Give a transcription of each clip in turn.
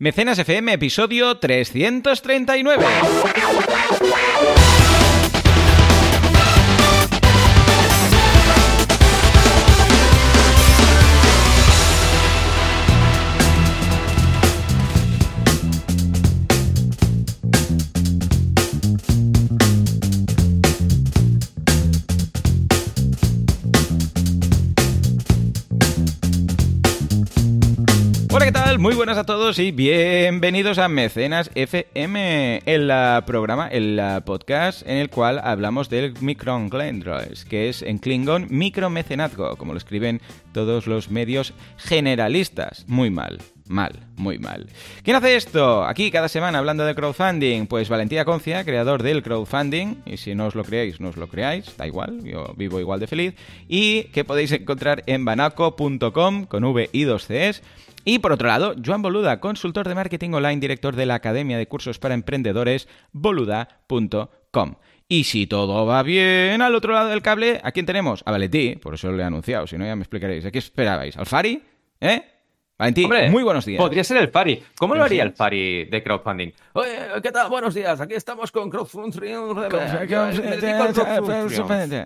Mecenas FM, episodio 339. Todos y bienvenidos a Mecenas FM, el programa, el podcast en el cual hablamos del Microglendroes, que es en Klingon micromecenazgo, como lo escriben todos los medios generalistas. Muy mal. Mal, muy mal. ¿Quién hace esto? Aquí cada semana hablando de crowdfunding. Pues Valentía Concia, creador del crowdfunding. Y si no os lo creáis, no os lo creáis. Da igual, yo vivo igual de feliz. Y que podéis encontrar en banaco.com con V y dos Cs. Y por otro lado, Joan Boluda, consultor de marketing online, director de la Academia de Cursos para Emprendedores, boluda.com. Y si todo va bien, al otro lado del cable, ¿a quién tenemos? A Valentí, por eso lo he anunciado, si no ya me explicaréis. ¿A qué esperabais? ¿Al Fari? ¿Eh? Valentí, Hombre, muy buenos días. Podría ser el Fari. ¿Cómo lo haría el Fari de crowdfunding? Oye, ¿qué tal? Buenos días. Aquí estamos con crowdfunding.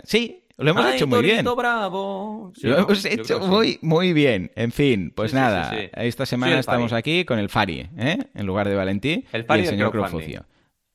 Sí, lo hemos Ay, hecho muy bien. Bravo. Sí, Lo ¿no? hemos hecho sí. muy, muy bien. En fin, pues Sí, nada, esta semana estamos Fari. aquí con el Fari, ¿eh? En lugar de Valentí El Fari y el señor crowdfunding.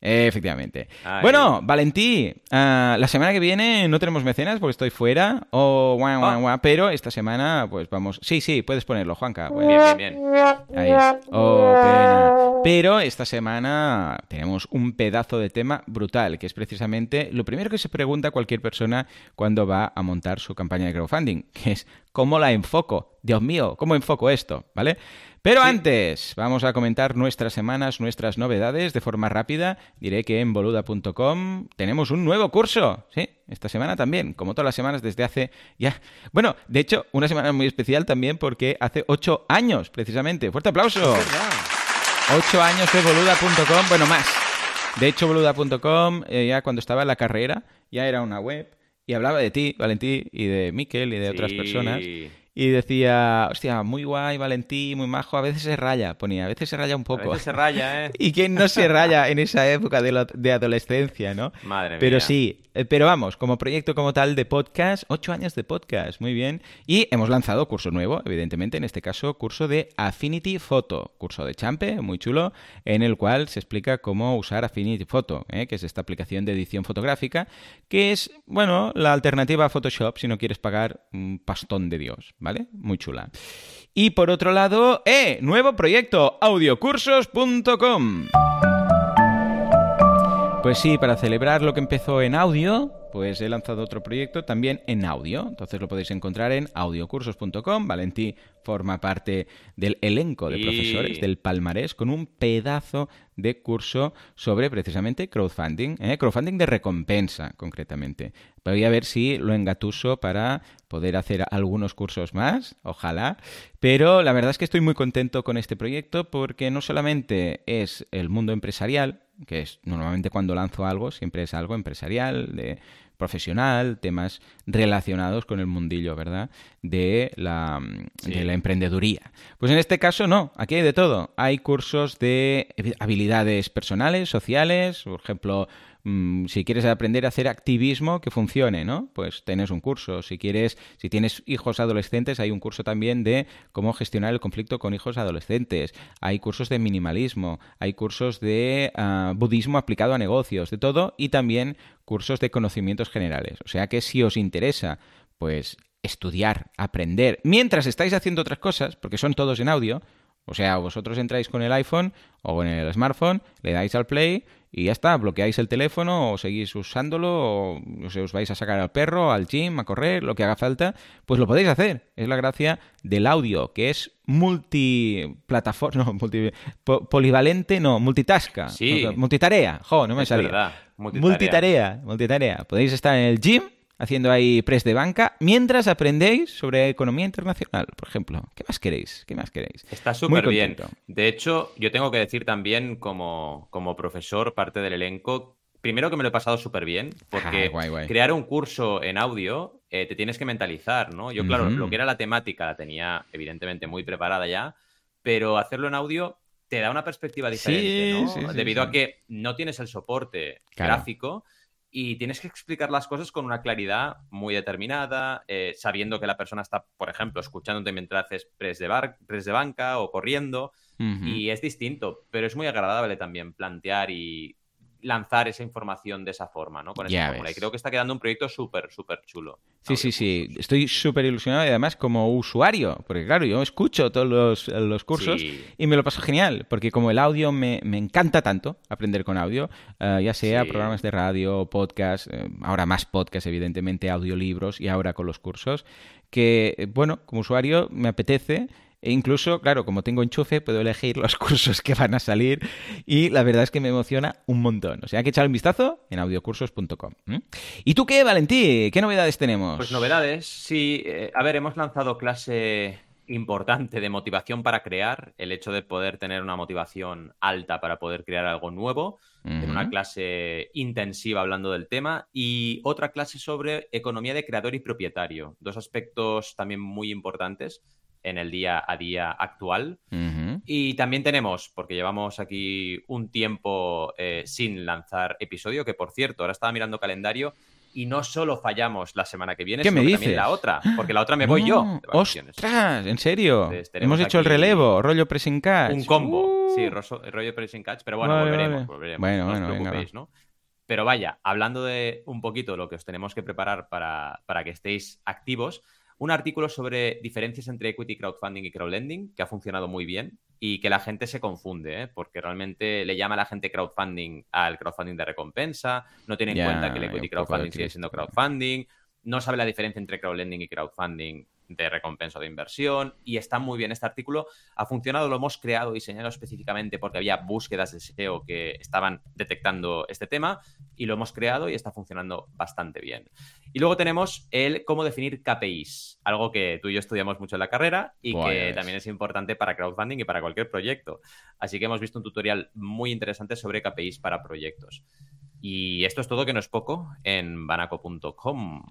Efectivamente. Bueno, Valentí, ah, la semana que viene no tenemos mecenas porque estoy fuera, o guau, guau, Ah. guau, pero esta semana pues vamos... Sí, sí, puedes ponerlo, Juanca. Bueno, Bien, bien, bien. Ahí es. Oh, pena. Pero esta semana tenemos un pedazo de tema brutal, que es precisamente lo primero que se pregunta cualquier persona cuando va a montar su campaña de crowdfunding, que es ¿cómo la enfoco? Dios mío, ¿cómo enfoco esto? ¿Vale? Pero antes, vamos a comentar nuestras semanas, nuestras novedades de forma rápida. Diré que en boluda.com tenemos un nuevo curso, ¿sí? Esta semana también, como todas las semanas desde hace ya... Bueno, de hecho, una semana muy especial también porque hace ocho años, precisamente. ¡Fuerte aplauso! Ocho años de boluda.com, bueno, más. De hecho, boluda.com, eh, ya cuando estaba en la carrera, ya era una web y hablaba de ti, Valentí, y de Miquel y de otras personas. Y decía, hostia, muy guay, Valentí, muy majo, a veces se raya, ponía, a veces se raya un A poco. veces se raya, ¿eh? ¿Y quién no se raya en esa época de, lo- de adolescencia, no? Madre Pero mía. sí, eh, pero vamos, como proyecto como tal de podcast, ocho años de podcast, muy bien. Y hemos lanzado curso nuevo, evidentemente, en este caso, curso de Affinity Photo, curso de Champe, muy chulo, en el cual se explica cómo usar Affinity Photo, ¿eh? que es esta aplicación de edición fotográfica, que es, bueno, la alternativa a Photoshop si no quieres pagar un pastón de Dios, ¿vale? Muy chula. Y por otro lado, ¡eh! Nuevo proyecto, audiocursos.com. Pues sí, para celebrar lo que empezó en audio, pues he lanzado otro proyecto también en audio. Entonces lo podéis encontrar en audiocursos.com. Valentí forma parte del elenco de Y- profesores, del palmarés, con un pedazo de curso sobre precisamente crowdfunding, ¿eh? crowdfunding de recompensa concretamente. Voy a ver si lo engatuso para poder hacer algunos cursos más, ojalá. Pero la verdad es que estoy muy contento con este proyecto porque no solamente es el mundo empresarial, que es normalmente cuando lanzo algo, siempre es algo empresarial, de profesional, temas relacionados con el mundillo, ¿verdad? De la, Sí. de la emprendeduría. Pues en este caso no, aquí hay de todo. Hay cursos de habilidades personales, sociales, por ejemplo, mm, si quieres aprender a hacer activismo que funcione, ¿no? Pues tienes un curso. Si quieres, si tienes hijos adolescentes, hay un curso también de cómo gestionar el conflicto con hijos adolescentes. Hay cursos de minimalismo, hay cursos de ah, budismo aplicado a negocios, de todo, y también cursos de conocimientos generales. O sea que si os interesa, pues estudiar, aprender, mientras estáis haciendo otras cosas, porque son todos en audio, o sea, vosotros entráis con el iPhone o con el smartphone, le dais al play y ya está, bloqueáis el teléfono o seguís usándolo o sé, os vais a sacar al perro, al gym, a correr, lo que haga falta, pues lo podéis hacer. Es la gracia del audio, que es multiplataforma, no, multi, po- polivalente, no, multitasca, Sí. multitarea, jo, no me Es salía. verdad, multitarea. multitarea, multitarea. Podéis estar en el gym haciendo ahí press de banca mientras aprendéis sobre economía internacional, por ejemplo. ¿Qué más queréis? ¿Qué más queréis? Está súper bien. De hecho, yo tengo que decir también como, como profesor, parte del elenco, primero que me lo he pasado súper bien, porque Ah, guay, guay. crear un curso en audio eh, te tienes que mentalizar, ¿no? Yo, claro, lo que era la temática la tenía evidentemente muy preparada ya, pero hacerlo en audio te da una perspectiva diferente, ¿no? Debido a que no tienes el soporte gráfico y tienes que explicar las cosas con una claridad muy determinada, eh, sabiendo que la persona está, por ejemplo, escuchándote mientras haces press de, bar, press de banca o corriendo, y es distinto, pero es muy agradable también plantear y lanzar esa información de esa forma, ¿no? Con esa fórmula. Y creo que está quedando un proyecto súper, súper chulo. Sí, sí, sí. Estoy súper ilusionado y además como usuario, porque claro, yo escucho todos los, cursos y me lo paso genial, porque como el audio me, encanta tanto, aprender con audio, eh, ya sea programas de radio, podcast, eh, ahora más podcast, evidentemente, audiolibros y ahora con los cursos, que, eh, bueno, como usuario me apetece e incluso, claro, como tengo enchufe, puedo elegir los cursos que van a salir y la verdad es que me emociona un montón. O sea, hay que echar un vistazo en audiocursos.com. ¿Y tú qué, Valentí? ¿Qué novedades tenemos? Pues novedades, sí. Eh, a ver, hemos lanzado clase importante de motivación para crear, el hecho de poder tener una motivación alta para poder crear algo nuevo, en una clase intensiva hablando del tema y otra clase sobre economía de creador y propietario, dos aspectos también muy importantes en el día a día actual. Y también tenemos, porque llevamos aquí un tiempo eh, sin lanzar episodio, que por cierto, ahora estaba mirando calendario y no solo fallamos la semana que viene, sino también la otra, porque la otra me voy yo. ¡Ostras! ¿En serio? Hemos hecho el relevo, rollo pressing catch. Un combo, uh. sí, rollo pressing catch, pero bueno, volveremos, volveremos. Bueno, no os preocupéis, ¿no? Pero vaya, hablando de un poquito lo que os tenemos que preparar para, para que estéis activos, un artículo sobre diferencias entre equity crowdfunding y crowdlending, que ha funcionado muy bien y que la gente se confunde, ¿eh? porque realmente le llama a la gente crowdfunding al crowdfunding de recompensa, no tiene en cuenta que el equity crowdfunding sigue siendo crowdfunding, no sabe la diferencia entre crowdlending y crowdfunding de recompensa de inversión y está muy bien este artículo. Ha funcionado, lo hemos creado, diseñado específicamente porque había búsquedas de SEO que estaban detectando este tema y lo hemos creado y está funcionando bastante bien. Y luego tenemos el cómo definir KPIs, algo que tú y yo estudiamos mucho en la carrera y que también es importante para crowdfunding y para cualquier proyecto. Así que hemos visto un tutorial muy interesante sobre KPIs para proyectos. Y esto es todo que no es poco en banaco.com.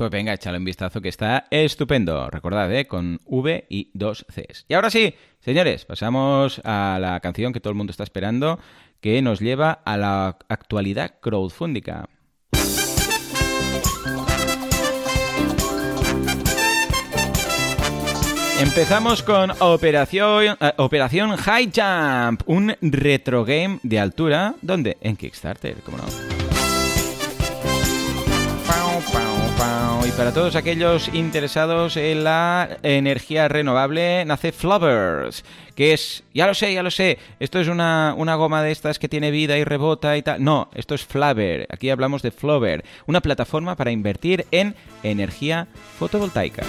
Pues venga, échale un vistazo que está estupendo. Recordad, ¿eh? con V y dos Cs. Y ahora sí, señores, pasamos a la canción que todo el mundo está esperando, que nos lleva a la actualidad crowdfundica. Empezamos con Operación, eh, Operación High Jump, un retro game de altura. ¿Dónde? En Kickstarter, ¿cómo no? Y para todos aquellos interesados en la energía renovable, nace Flubbers, que es, ya lo sé, ya lo sé, esto es una, una goma de estas que tiene vida y rebota y tal. No, esto es Flubber, aquí hablamos de Flubber, una plataforma para invertir en energía fotovoltaica.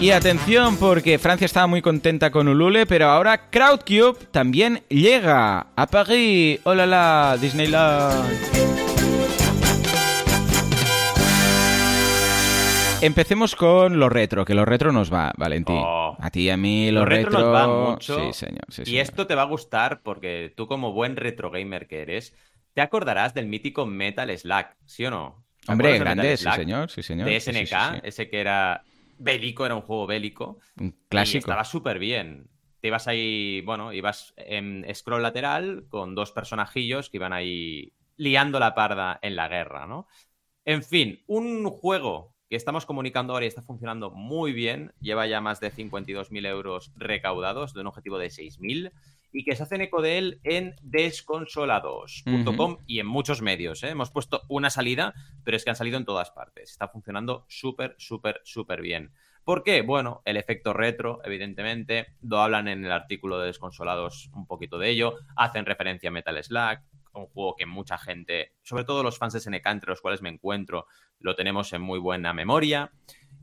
Y atención porque Francia estaba muy contenta con Ulule, pero ahora Crowdcube también llega a París. ¡Hola la Disneyland! Empecemos con lo retro, que lo retro nos va, Valentín. Oh. a ti y a mí lo, retro, nos va mucho. Sí, señor. y esto te va a gustar porque tú como buen retro gamer que eres, te acordarás del mítico Metal Slack, ¿sí o no? Hombre, grande, sí señor, sí señor. De SNK, ese que era bélico, era un juego bélico. Un clásico. Y estaba súper bien. Te ibas ahí, bueno, ibas en scroll lateral con dos personajillos que iban ahí liando la parda en la guerra, ¿no? En fin, un juego que estamos comunicando ahora y está funcionando muy bien. Lleva ya más de 52.000 euros recaudados de un objetivo de 6.000 y que se hacen eco de él en desconsolados.com y en muchos medios. ¿eh? Hemos puesto una salida, pero es que han salido en todas partes. Está funcionando súper, súper, súper bien. ¿Por qué? Bueno, el efecto retro, evidentemente, lo hablan en el artículo de Desconsolados un poquito de ello, hacen referencia a Metal Slack, un juego que mucha gente, sobre todo los fans de SNK, entre los cuales me encuentro, lo tenemos en muy buena memoria.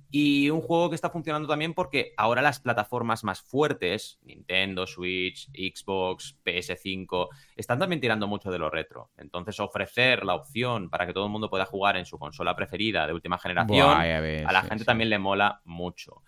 Y un juego que está funcionando también porque ahora las plataformas más fuertes, Nintendo, Switch, Xbox, PS5, están también tirando mucho de lo retro. Entonces ofrecer la opción para que todo el mundo pueda jugar en su consola preferida de última generación, a, la gente también le mola mucho.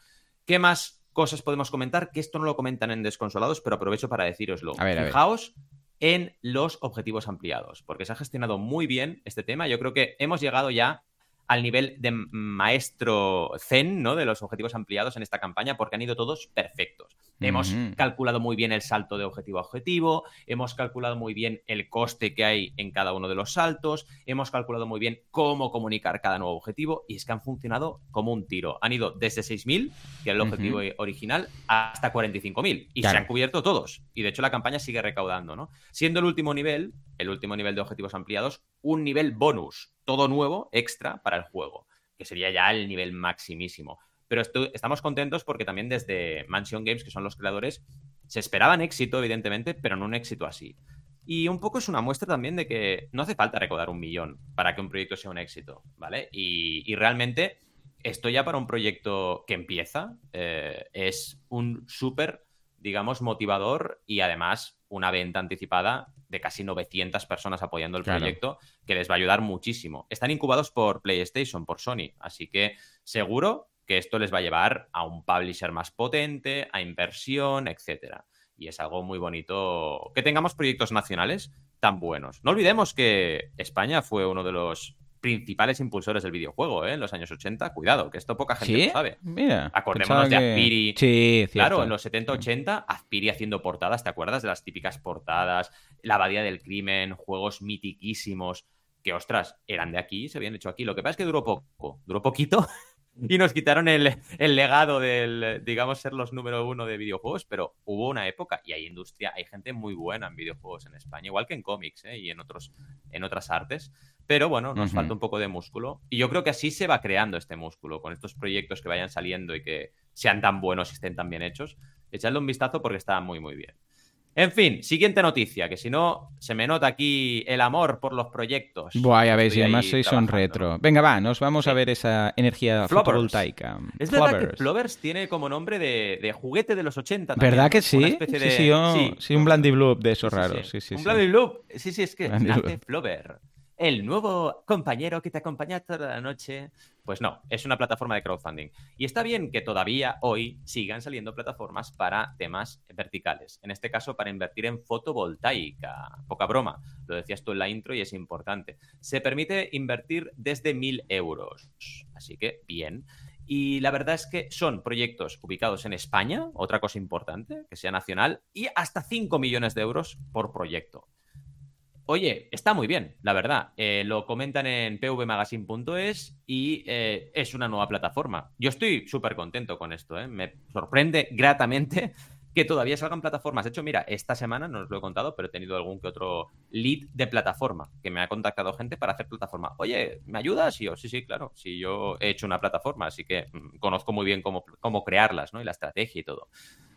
¿Qué más cosas podemos comentar? Que esto no lo comentan en Desconsolados, pero aprovecho para deciroslo. Fijaos en los objetivos ampliados, porque se ha gestionado muy bien este tema. Yo creo que hemos llegado ya al nivel de maestro zen, ¿no? De los objetivos ampliados en esta campaña, porque han ido todos perfectos. Hemos calculado muy bien el salto de objetivo a objetivo, hemos calculado muy bien el coste que hay en cada uno de los saltos, hemos calculado muy bien cómo comunicar cada nuevo objetivo y es que han funcionado como un tiro. Han ido desde 6.000, que era el objetivo original, hasta 45.000 y se han cubierto todos. Y de hecho la campaña sigue recaudando, ¿no? Siendo el último nivel, el último nivel de objetivos ampliados, un nivel bonus, todo nuevo, extra para el juego, que sería ya el nivel maximísimo. Pero estamos contentos porque también desde Mansion Games, que son los creadores, se esperaban éxito, evidentemente, pero no un éxito así. Y un poco es una muestra también de que no hace falta recaudar un millón para que un proyecto sea un éxito, ¿vale? Y, realmente esto ya para un proyecto que empieza eh, es un súper, digamos, motivador y además una venta anticipada de casi 900 personas apoyando el proyecto que les va a ayudar muchísimo. Están incubados por PlayStation, por Sony, así que seguro que esto les va a llevar a un publisher más potente, a inversión, etcétera. Y es algo muy bonito que tengamos proyectos nacionales tan buenos. No olvidemos que España fue uno de los principales impulsores del videojuego ¿eh? en los años 80. Cuidado, que esto poca gente lo sabe. Mira, Acordémonos de Azpiri. Sí, Claro, en los 70-80, Azpiri haciendo portadas, ¿te acuerdas de las típicas portadas? La Abadía del Crimen, juegos mitiquísimos que, ostras, eran de aquí, se habían hecho aquí. Lo que pasa es que duró poco, duró poquito y nos quitaron el, legado del, digamos, ser los número uno de videojuegos, pero hubo una época y hay industria, hay gente muy buena en videojuegos en España, igual que en cómics ¿eh? y en, otros, en otras artes, pero bueno, nos falta un poco de músculo y yo creo que así se va creando este músculo, con estos proyectos que vayan saliendo y que sean tan buenos y estén tan bien hechos, echadle un vistazo porque está muy, muy bien. En fin, siguiente noticia, que si no, se me nota aquí el amor por los proyectos. Buah, ya veis, y además sois un retro. Venga, va, nos vamos a ver esa energía fotovoltaica. Es verdad que Flovers tiene como nombre de, juguete de los 80 ¿Verdad que sí? Sí, sí, sí, un Blandy Bloop de esos raros. Sí, sí, un Blandy Bloop. Sí, sí, es que hace Flover el nuevo compañero que te acompaña toda la noche. Pues no, es una plataforma de crowdfunding. Y está bien que todavía hoy sigan saliendo plataformas para temas verticales. En este caso, para invertir en fotovoltaica. Poca broma, lo decías tú en la intro y es importante. Se permite invertir desde mil euros. Así que, bien. Y la verdad es que son proyectos ubicados en España, otra cosa importante, que sea nacional, y hasta 5 millones de euros por proyecto. Oye, está muy bien, la verdad. Eh, lo comentan en pvmagazine.es y eh, es una nueva plataforma. Yo estoy súper contento con esto. ¿eh? Me sorprende gratamente que todavía salgan plataformas. De hecho, mira, esta semana no os lo he contado, pero he tenido algún que otro lead de plataforma que me ha contactado gente para hacer plataforma. Oye, ¿me ayudas? Y yo, sí, sí, claro. Sí, yo he hecho una plataforma, así que mm, conozco muy bien cómo, cómo crearlas, ¿no? Y la estrategia y todo.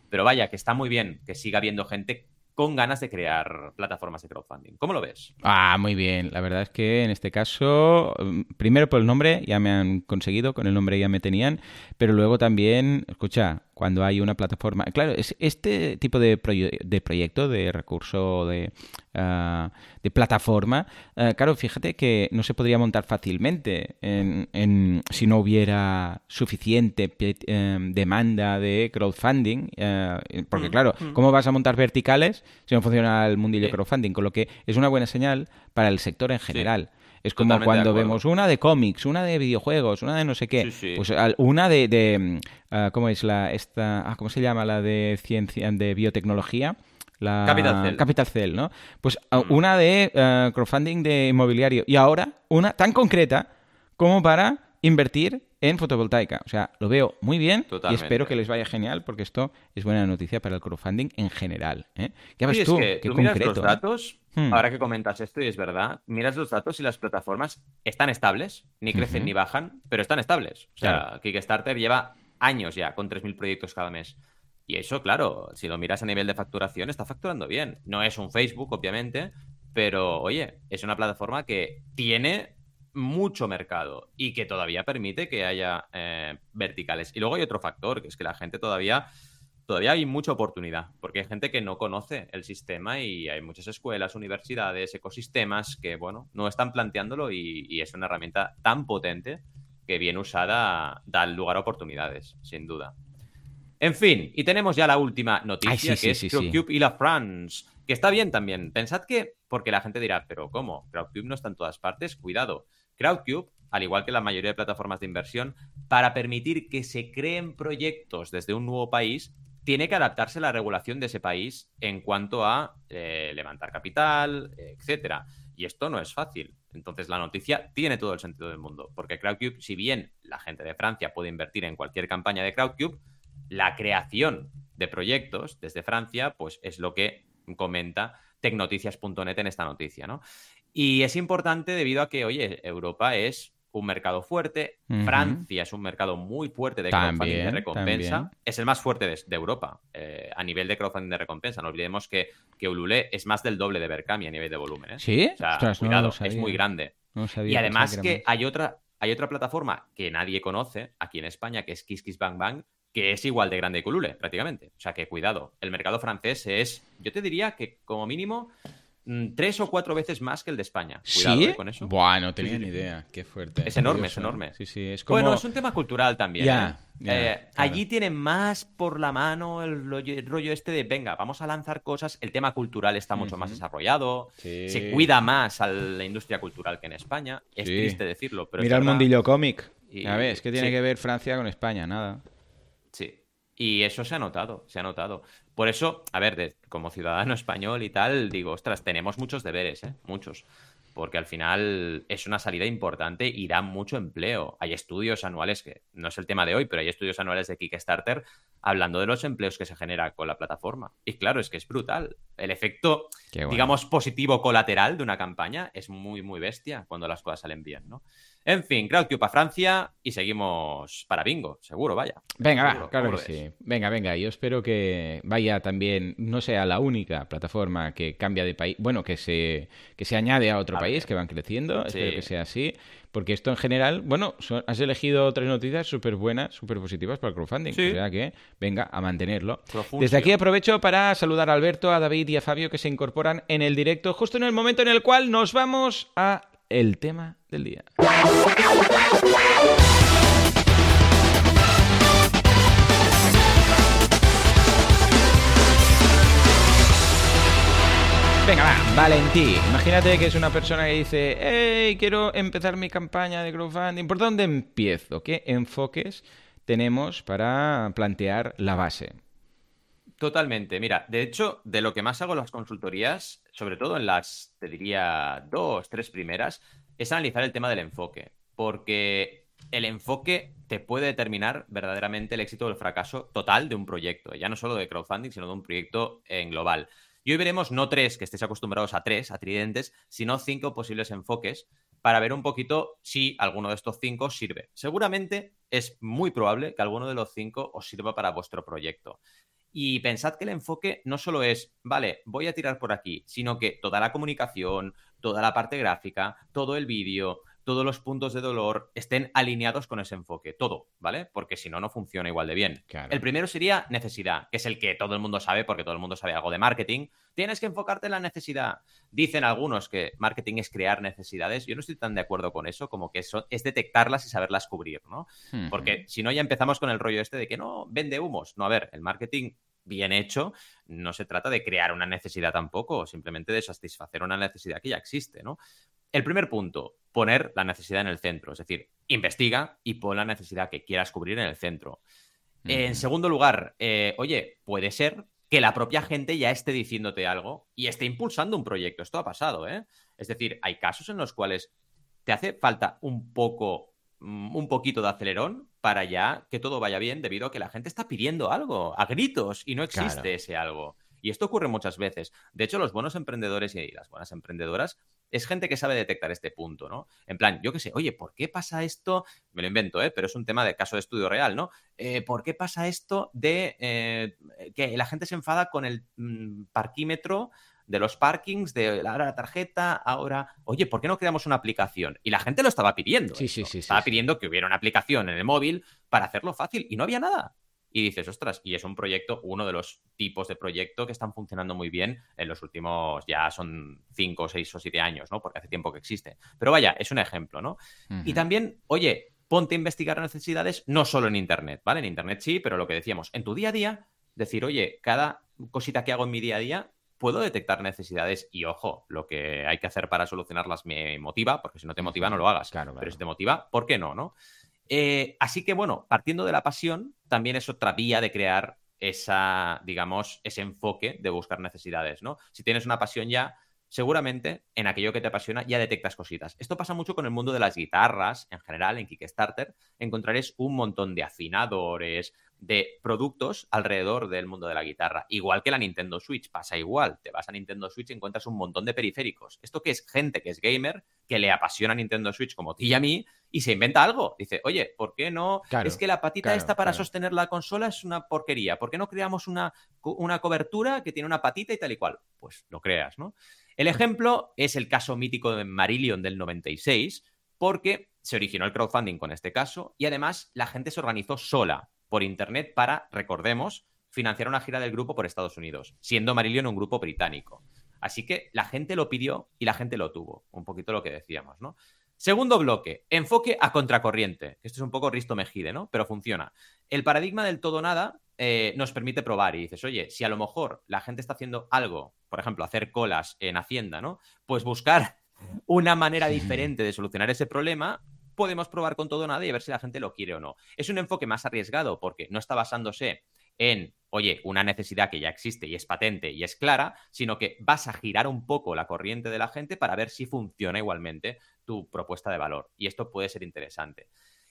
Pero vaya, que está muy bien que siga habiendo gente con ganas de crear plataformas de crowdfunding. ¿Cómo lo ves? Ah, muy bien. La verdad es que en este caso, mm, primero por el nombre, ya me han conseguido, con el nombre ya me tenían, pero luego también, escucha, cuando hay una plataforma. Claro, es este tipo de, de proyecto, de recurso, de, ah, de plataforma, ah, claro, fíjate que no se podría montar fácilmente en, si no hubiera suficiente em, demanda de crowdfunding. Ah, porque, mm, claro, mm. ¿cómo vas a montar verticales si no funciona el mundillo de crowdfunding? Con lo que es una buena señal para el sector en general. Es como cuando vemos una de cómics, una de videojuegos, una de no sé qué. Pues una de, de ah, ¿cómo es la esta? Ah, ¿cómo se llama la de ciencia de biotecnología? La Capital Cell. Capital Cell, ¿no? Pues mm. una de crowdfunding de inmobiliario y ahora una tan concreta como para invertir en fotovoltaica. O sea, lo veo muy bien y espero que les vaya genial porque esto es buena noticia para el crowdfunding en general. ¿eh? Ya ves tú, qué concreto. Los ¿eh? datos, hmm. ahora que comentas esto y es verdad, miras los datos y las plataformas están estables, ni crecen ni bajan, pero están estables. O sea, Kickstarter lleva años ya con 3.000 proyectos cada mes. Y eso, claro, si lo miras a nivel de facturación, está facturando bien. No es un Facebook, obviamente, pero oye, es una plataforma que tiene mucho mercado y que todavía permite que haya eh, verticales. Y luego hay otro factor, que es que la gente todavía, todavía hay mucha oportunidad, porque hay gente que no conoce el sistema y hay muchas escuelas, universidades, ecosistemas que, bueno, no están planteándolo y, es una herramienta tan potente que bien usada da lugar a oportunidades, sin duda. En fin, y tenemos ya la última noticia, que es Crowdcube y la France, que está bien también. Pensad que, porque la gente dirá, pero ¿cómo? Crowdcube no está en todas partes, cuidado. Crowdcube al igual que la mayoría de plataformas de inversión, para permitir que se creen proyectos desde un nuevo país, tiene que adaptarse a la regulación de ese país en cuanto a eh, levantar capital, etcétera. Y esto no es fácil. Entonces la noticia tiene todo el sentido del mundo, porque Crowdcube, si bien la gente de Francia puede invertir en cualquier campaña de Crowdcube, la creación de proyectos desde Francia, pues es lo que comenta tecnoticias.net en esta noticia, ¿no? Y es importante debido a que, oye, Europa es un mercado fuerte, Francia es un mercado muy fuerte de crowdfunding de recompensa, es el más fuerte de, Europa eh, a nivel de crowdfunding de recompensa. No olvidemos que, que Ulule es más del doble de Berkami a nivel de volumen. ¿eh? Sí, o sea, cuidado, es muy grande. y además que, hay otra, hay otra plataforma que nadie conoce aquí en España, que es KissKissBankBank, que es igual de grande que Ulule, prácticamente. O sea que cuidado, el mercado francés es, yo te diría que como mínimo Mm, tres o cuatro veces más que el de España. Cuidado, ¿Sí? ¿eh? con eso. Buah, no tenía ni idea. Qué fuerte. Es enorme, es enorme. Sí, sí, es Bueno, es un tema cultural también. Ya, ¿eh? Allí tienen más por la mano el rollo, este de, venga, vamos a lanzar cosas. El tema cultural está mucho más desarrollado. Se cuida más a la industria cultural que en España. Es triste decirlo, pero Mira el mundillo cómic. A ver, ¿qué tiene que ver Francia con España? Nada. Y eso se ha notado, se ha notado. Por eso, a ver, como ciudadano español y tal, digo, ostras, tenemos muchos deberes, ¿eh? Muchos. Porque al final es una salida importante y da mucho empleo. Hay estudios anuales, que no es el tema de hoy, pero hay estudios anuales de Kickstarter hablando de los empleos que se genera con la plataforma. Y claro, es que es brutal. El efecto, digamos, positivo colateral de una campaña es muy, muy bestia cuando las cosas salen bien, ¿no? En fin, Crowdcube para Francia y seguimos para Bingo, seguro, vaya. Venga, va, claro que sí. Venga, venga, yo espero que vaya también, no sea la única plataforma que cambia de país, bueno, que se, que se añade a otro país, que van creciendo, espero que sea así, porque esto en general, bueno, has elegido tres noticias súper buenas, súper positivas para el crowdfunding, o sea que venga a mantenerlo. Desde aquí aprovecho para saludar a Alberto, a David y a Fabio que se incorporan en el directo justo en el momento en el cual nos vamos a el tema del día. Venga, va, Valentí. Imagínate que es una persona que dice, hey, quiero empezar mi campaña de crowdfunding. ¿Por dónde empiezo? ¿Qué enfoques tenemos para plantear la base? Totalmente. Mira, de hecho, de lo que más hago en las consultorías, sobre todo en las, te diría, dos, tres primeras, es analizar el tema del enfoque. Porque el enfoque te puede determinar verdaderamente el éxito o el fracaso total de un proyecto. Ya no solo de crowdfunding, sino de un proyecto en global. Y hoy veremos no tres, que estéis acostumbrados a tres, a tridentes, sino cinco posibles enfoques para ver un poquito si alguno de estos cinco sirve. Seguramente es muy probable que alguno de los cinco os sirva para vuestro proyecto. Y pensad que el enfoque no solo es, vale, voy a tirar por aquí, sino que toda la comunicación, toda la parte gráfica, todo el vídeo, todos los puntos de dolor estén alineados con ese enfoque, todo, ¿vale? Porque si no, no funciona igual de bien. El primero sería necesidad, que es el que todo el mundo sabe, porque todo el mundo sabe algo de marketing. Tienes que enfocarte en la necesidad. Dicen algunos que marketing es crear necesidades. Yo no estoy tan de acuerdo con eso, como que eso es detectarlas y saberlas cubrir, ¿no? Porque si no, ya empezamos con el rollo este de que no, vende humos. No, a ver, el marketing bien hecho, no se trata de crear una necesidad tampoco, simplemente de satisfacer una necesidad que ya existe, ¿no? El primer punto, poner la necesidad en el centro, es decir, investiga y pon la necesidad que quieras cubrir en el centro. En segundo lugar, eh, oye, puede ser que la propia gente ya esté diciéndote algo y esté impulsando un proyecto. Esto ha pasado, ¿eh? Es decir, hay casos en los cuales te hace falta un poco, mm, un poquito de acelerón para ya que todo vaya bien debido a que la gente está pidiendo algo a gritos y no existe ese algo. Y esto ocurre muchas veces. De hecho, los buenos emprendedores y las buenas emprendedoras es gente que sabe detectar este punto, ¿no? En plan, yo qué sé, oye, ¿por qué pasa esto? Me lo invento, ¿eh? Pero es un tema de caso de estudio real, ¿no? Eh, ¿Por qué pasa esto de eh, que la gente se enfada con el mm, parquímetro de los parkings, de la tarjeta, ahora, oye, ¿por qué no creamos una aplicación? Y la gente lo estaba pidiendo. Sí, sí, sí. Estaba pidiendo que hubiera una aplicación en el móvil para hacerlo fácil y no había nada y dices, ostras, y es un proyecto, uno de los tipos de proyecto que están funcionando muy bien en los últimos, ya son cinco, seis o siete años, ¿no? Porque hace tiempo que existe. Pero vaya, es un ejemplo, ¿no? Y también, oye, ponte a investigar necesidades no solo en Internet, ¿vale? En Internet sí, pero lo que decíamos, en tu día a día, decir, oye, cada cosita que hago en mi día a día puedo detectar necesidades y ojo, lo que hay que hacer para solucionarlas me motiva, porque si no te motiva no lo hagas. Claro, Pero si te motiva, ¿por qué no? no? Eh, así que bueno, partiendo de la pasión, también es otra vía de crear esa, digamos, ese enfoque de buscar necesidades, ¿no? Si tienes una pasión ya, seguramente en aquello que te apasiona ya detectas cositas. Esto pasa mucho con el mundo de las guitarras en general, en Kickstarter. Encontraréis un montón de afinadores, de productos alrededor del mundo de la guitarra. Igual que la Nintendo Switch, pasa igual. Te vas a Nintendo Switch y encuentras un montón de periféricos. Esto que es gente que es gamer, que le apasiona Nintendo Switch como ti y a mí, y se inventa algo. Dice, oye, ¿por qué no? es que la patita esta para sostener la consola es una porquería. ¿Por qué no creamos una, una cobertura que tiene una patita y tal y cual? Pues lo creas, ¿no? El ejemplo es el caso mítico de Marillion del 96, porque se originó el crowdfunding con este caso y además la gente se organizó sola por internet para, recordemos, financiar una gira del grupo por Estados Unidos, siendo Marillion un grupo británico. Así que la gente lo pidió y la gente lo tuvo, un poquito lo que decíamos, ¿no? Segundo bloque, enfoque a contracorriente. Esto es un poco Risto Mejide, ¿no? Pero funciona. El paradigma del todo nada eh, nos permite probar y dices, oye, si a lo mejor la gente está haciendo algo, por ejemplo, hacer colas en Hacienda, ¿no? Pues buscar una manera diferente de solucionar ese problema, podemos probar con todo nada y ver si la gente lo quiere o no. Es un enfoque más arriesgado porque no está basándose en, oye, una necesidad que ya existe y es patente y es clara, sino que vas a girar un poco la corriente de la gente para ver si funciona igualmente tu propuesta de valor. Y esto puede ser interesante.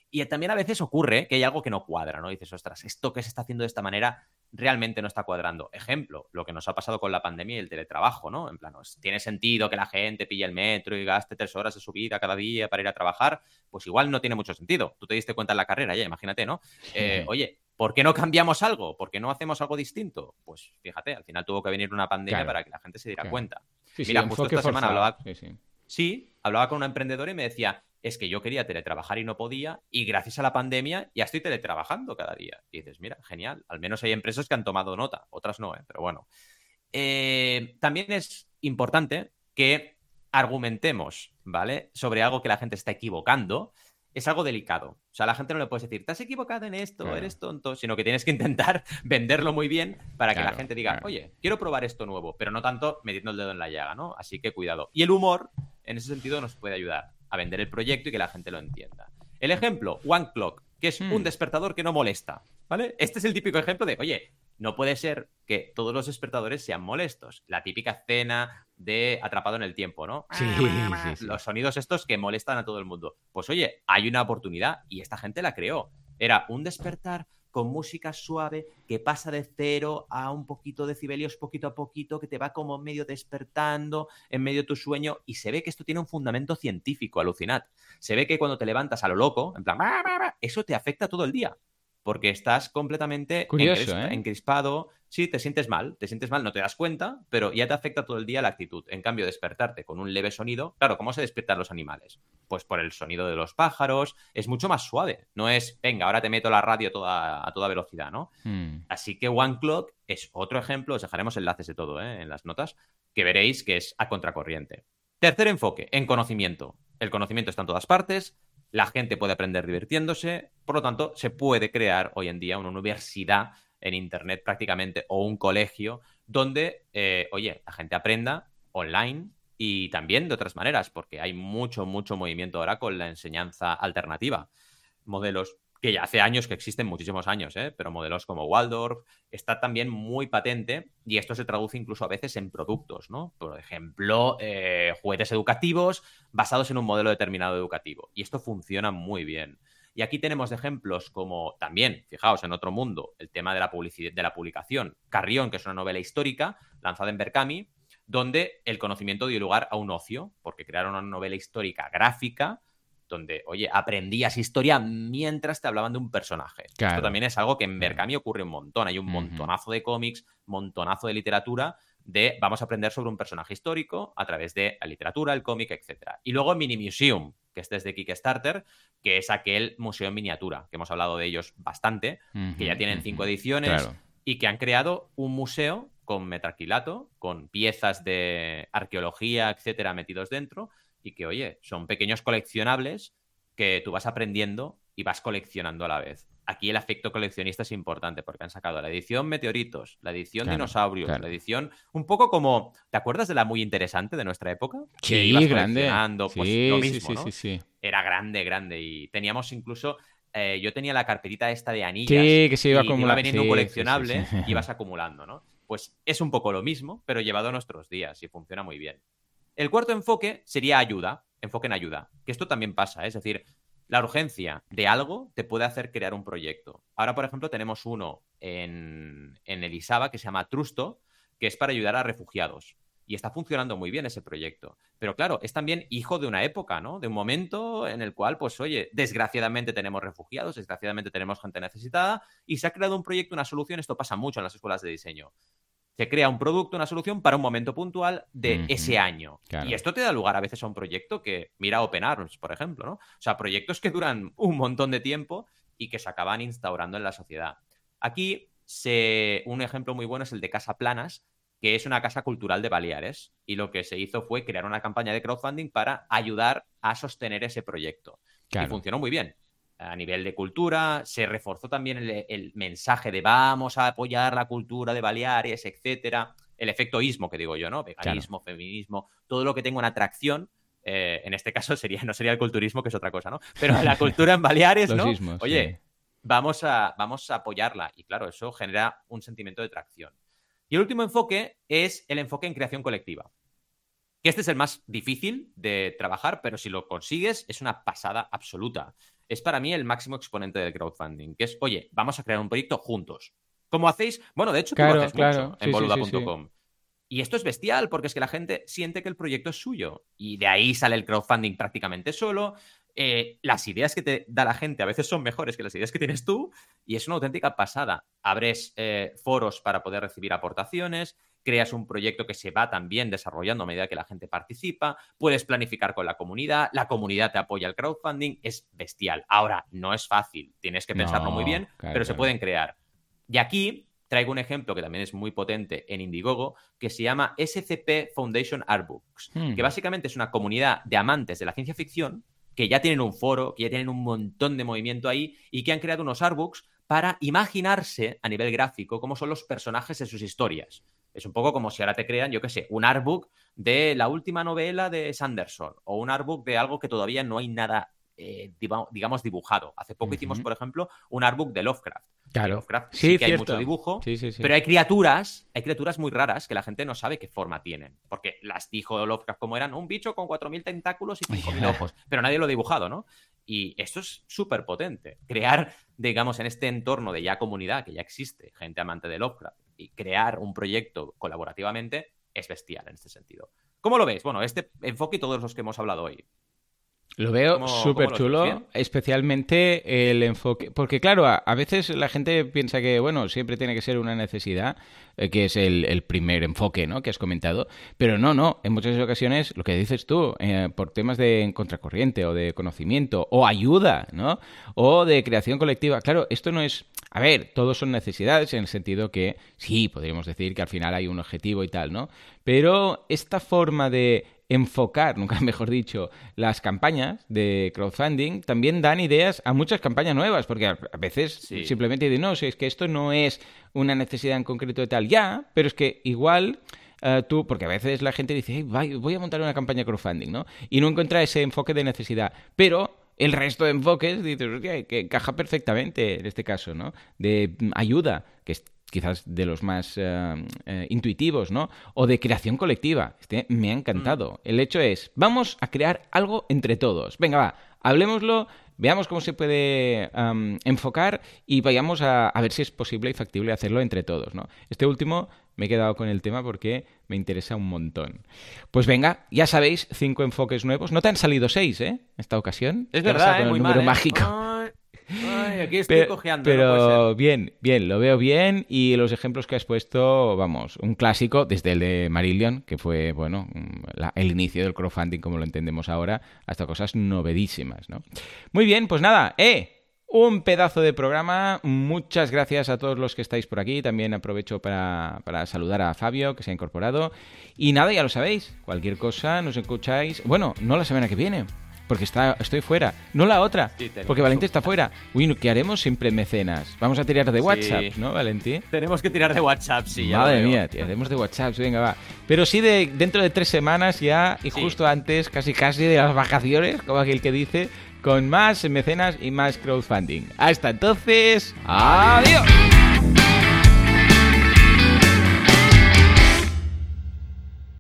Y también a veces ocurre que hay algo que no cuadra, ¿no? dices, ostras, esto que se está haciendo de esta manera realmente no está cuadrando. Ejemplo, lo que nos ha pasado con la pandemia y el teletrabajo, ¿no? En plan, ¿tiene sentido que la gente pille el metro y gaste tres horas de su vida cada día para ir a trabajar? Pues igual no tiene mucho sentido. Tú te diste cuenta en la carrera, ya, imagínate, ¿no? Eh, oye, ¿Por qué no cambiamos algo? ¿Por qué no hacemos algo distinto? Pues fíjate, al final tuvo que venir una pandemia para que la gente se diera cuenta. Mira, justo esta semana hablaba. Sí, hablaba con una emprendedora y me decía, es que yo quería teletrabajar y no podía, y gracias a la pandemia ya estoy teletrabajando cada día. Y dices, mira, genial, al menos hay empresas que han tomado nota, otras no, ¿eh? pero bueno. Eh, también es importante que argumentemos, ¿vale? Sobre algo que la gente está equivocando es algo delicado. O sea, a la gente no le puedes decir, te has equivocado en esto, eres tonto, sino que tienes que intentar venderlo muy bien para que la gente diga, oye, quiero probar esto nuevo, pero no tanto metiendo el dedo en la llaga, ¿no? Así que cuidado. Y el humor, en ese sentido, nos puede ayudar a vender el proyecto y que la gente lo entienda. El ejemplo, One Clock, que es un hmm. despertador que no molesta, ¿vale? Este es el típico ejemplo de, oye, no puede ser que todos los despertadores sean molestos. La típica escena de atrapado en el tiempo, ¿no? Sí, sí, Los sonidos estos que molestan a todo el mundo. Pues oye, hay una oportunidad y esta gente la creó. Era un despertar con música suave que pasa de cero a un poquito de decibelios poquito a poquito, que te va como medio despertando en medio de tu sueño y se ve que esto tiene un fundamento científico, alucinad. Se ve que cuando te levantas a lo loco, en plan, eso te afecta todo el día porque estás completamente Curioso, ¿eh? encrispado. Sí, te sientes mal, te sientes mal, no te das cuenta, pero ya te afecta todo el día la actitud. En cambio, despertarte con un leve sonido, claro, ¿cómo se despiertan los animales? Pues por el sonido de los pájaros, es mucho más suave. No es, venga, ahora te meto la radio a toda, a toda velocidad, ¿no? Hmm. Así que One Clock es otro ejemplo, os dejaremos enlaces de todo ¿eh? en las notas, que veréis que es a contracorriente. Tercer enfoque, en conocimiento. El conocimiento está en todas partes, la gente puede aprender divirtiéndose, por lo tanto, se puede crear hoy en día una universidad en Internet prácticamente o un colegio donde, eh, oye, la gente aprenda online y también de otras maneras, porque hay mucho, mucho movimiento ahora con la enseñanza alternativa. Modelos que ya hace años que existen, muchísimos años, ¿eh? pero modelos como Waldorf está también muy patente y esto se traduce incluso a veces en productos, ¿no? Por ejemplo, eh, juguetes educativos basados en un modelo determinado educativo y esto funciona muy bien. Y aquí tenemos ejemplos como también, fijaos, en otro mundo, el tema de la, publicidad, de la publicación Carrión, que es una novela histórica lanzada en Berkami, donde el conocimiento dio lugar a un ocio, porque crearon una novela histórica gráfica donde, oye, aprendías historia mientras te hablaban de un personaje. Esto también es algo que en Berkami ocurre un montón. Hay un montonazo de cómics, montonazo de literatura de vamos a aprender sobre un personaje histórico a través de la literatura, el cómic, etc. Y luego Mini Museum, que este es de Kickstarter, que es aquel museo en miniatura, que hemos hablado de ellos bastante, que ya tienen cinco ediciones y que han creado un museo con metraquilato, con piezas de arqueología, etcétera, metidos dentro, y que, oye, son pequeños coleccionables que tú vas aprendiendo y vas coleccionando a la vez. Aquí el afecto coleccionista es importante porque han sacado la edición Meteoritos, la edición Dinosaurios, la edición un poco como, ¿te acuerdas de la muy interesante de nuestra época? Sí, grande. Pues lo mismo, sí, sí, sí, Era grande, grande y teníamos incluso eh, yo tenía la carpetita esta de anillas. Sí, que se iba acumulando. Iba veniendo un coleccionable y ibas acumulando, ¿no? Pues es un poco lo mismo, pero llevado a nuestros días y funciona muy bien. El cuarto enfoque sería ayuda, enfoque en ayuda, que esto también pasa, ¿eh? es decir, la urgencia de algo te puede hacer crear un proyecto. Ahora, por ejemplo, tenemos uno en, en Elisaba que se llama Trusto, que es para ayudar a refugiados. Y está funcionando muy bien ese proyecto. Pero claro, es también hijo de una época, ¿no? De un momento en el cual, pues oye, desgraciadamente tenemos refugiados, desgraciadamente tenemos gente necesitada y se ha creado un proyecto, una solución. Esto pasa mucho en las escuelas de diseño. Se crea un producto, una solución para un momento puntual de ese año. Y esto te da lugar a veces a un proyecto que, mira Open Arms, por ejemplo, ¿no? O sea, proyectos que duran un montón de tiempo y que se acaban instaurando en la sociedad. Aquí se... un ejemplo muy bueno es el de Casa Planas, que es una casa cultural de Baleares. Y lo que se hizo fue crear una campaña de crowdfunding para ayudar a sostener ese proyecto. Y funcionó muy bien. A nivel de cultura, se reforzó también el, mensaje de vamos a apoyar la cultura de Baleares, etcétera. El efecto ismo, que digo yo, ¿no? Veganismo, feminismo, todo lo que tenga una atracción. Eh, en este caso sería, no sería el culturismo, que es otra cosa, ¿no? Pero la cultura en Baleares, ¿no? Oye, vamos, a, vamos a apoyarla. Y claro, eso genera un sentimiento de tracción. Y el último enfoque es el enfoque en creación colectiva. Que este es el más difícil de trabajar, pero si lo consigues es una pasada absoluta. Es para mí el máximo exponente del crowdfunding, que es, oye, vamos a crear un proyecto juntos. ¿Cómo hacéis? Bueno, de hecho, tú lo haces mucho en boluda.com. y esto es bestial porque es que la gente siente que el proyecto es suyo. Y de ahí sale el crowdfunding prácticamente solo. Eh, las ideas que te da la gente a veces son mejores que las ideas que tienes tú y es una auténtica pasada. Abres eh, foros para poder recibir aportaciones, creas un proyecto que se va también desarrollando a medida que la gente participa, puedes planificar con la comunidad, la comunidad te apoya el crowdfunding, es bestial. Ahora, no es fácil, tienes que pensarlo muy bien, pero se pueden crear. Y aquí traigo un ejemplo que también es muy potente en Indiegogo, que se llama SCP Foundation Artbooks, hmm. que básicamente es una comunidad de amantes de la ciencia ficción que ya tienen un foro, que ya tienen un montón de movimiento ahí y que han creado unos artbooks para imaginarse a nivel gráfico cómo son los personajes de sus historias. Es un poco como si ahora te crean, yo qué sé, un artbook de la última novela de Sanderson o un artbook de algo que todavía no hay nada eh, digamos, dibujado. Hace poco hicimos, por ejemplo, un artbook de Lovecraft. Claro. Lovecraft sí, que hay mucho dibujo, pero hay criaturas, hay criaturas muy raras que la gente no sabe qué forma tienen. Porque las dijo Lovecraft como eran un bicho con 4.000 tentáculos y 5.000 ojos, pero nadie lo ha dibujado, ¿no? Y esto es súper potente. Crear, digamos, en este entorno de ya comunidad, que ya existe, gente amante de Lovecraft, y crear un proyecto colaborativamente es bestial en este sentido. ¿Cómo lo veis? Bueno, este enfoque y todos los que hemos hablado hoy. Lo veo súper chulo, especialmente el enfoque. Porque, claro, a, veces la gente piensa que, bueno, siempre tiene que ser una necesidad, eh, que es el, primer enfoque, ¿no? Que has comentado. Pero no, no. En muchas ocasiones, lo que dices tú, eh, por temas de contracorriente o de conocimiento o ayuda, ¿no? O de creación colectiva. Claro, esto no es. A ver, todos son necesidades en el sentido que sí, podríamos decir que al final hay un objetivo y tal, ¿no? Pero esta forma de enfocar, nunca mejor dicho, las campañas de crowdfunding, también dan ideas a muchas campañas nuevas, porque a veces simplemente dicen, no, si es que esto no es una necesidad en concreto de tal, ya, pero es que igual... Eh, tú, porque a veces la gente dice, voy a montar una campaña de crowdfunding, ¿no? Y no encuentra ese enfoque de necesidad. Pero el resto de enfoques, dices, que encaja perfectamente en este caso, ¿no? De ayuda, que quizás de los más eh, eh, intuitivos, ¿no? O de creación colectiva. Este me ha encantado. Mm. El hecho es, vamos a crear algo entre todos. Venga, va, hablemoslo, veamos cómo se puede enfocar y vayamos a, ver si es posible y factible hacerlo entre todos, ¿no? Este último me he quedado con el tema porque me interesa un montón. Pues venga, ya sabéis, cinco enfoques nuevos. No te han salido seis, ¿eh? Esta ocasión. Es verdad, ¿eh? muy número mágico. Ay, aquí estoy cojeando. Pero bien, bien, lo veo bien. Y los ejemplos que has puesto, vamos, un clásico, desde el de Marillion, que fue, bueno, el inicio del crowdfunding como lo entendemos ahora, hasta cosas novedísimas, ¿no? Muy bien, pues nada, ¡eh! Un pedazo de programa. Muchas gracias a todos los que estáis por aquí. También aprovecho para, para, saludar a Fabio, que se ha incorporado. Y nada, ya lo sabéis. Cualquier cosa, nos escucháis. Bueno, no la semana que viene porque está, estoy fuera. No la otra, Sí, porque Valentín está fuera. Uy, ¿qué haremos siempre mecenas? Vamos a tirar de WhatsApp, ¿no, Valentín? Tenemos que tirar de WhatsApp, sí. ya Madre mía, tiraremos de WhatsApp, venga, va. Pero sí de dentro de tres semanas ya, y Sí. justo antes, casi casi de las vacaciones, como aquel que dice, con más mecenas y más crowdfunding. Hasta entonces, adiós.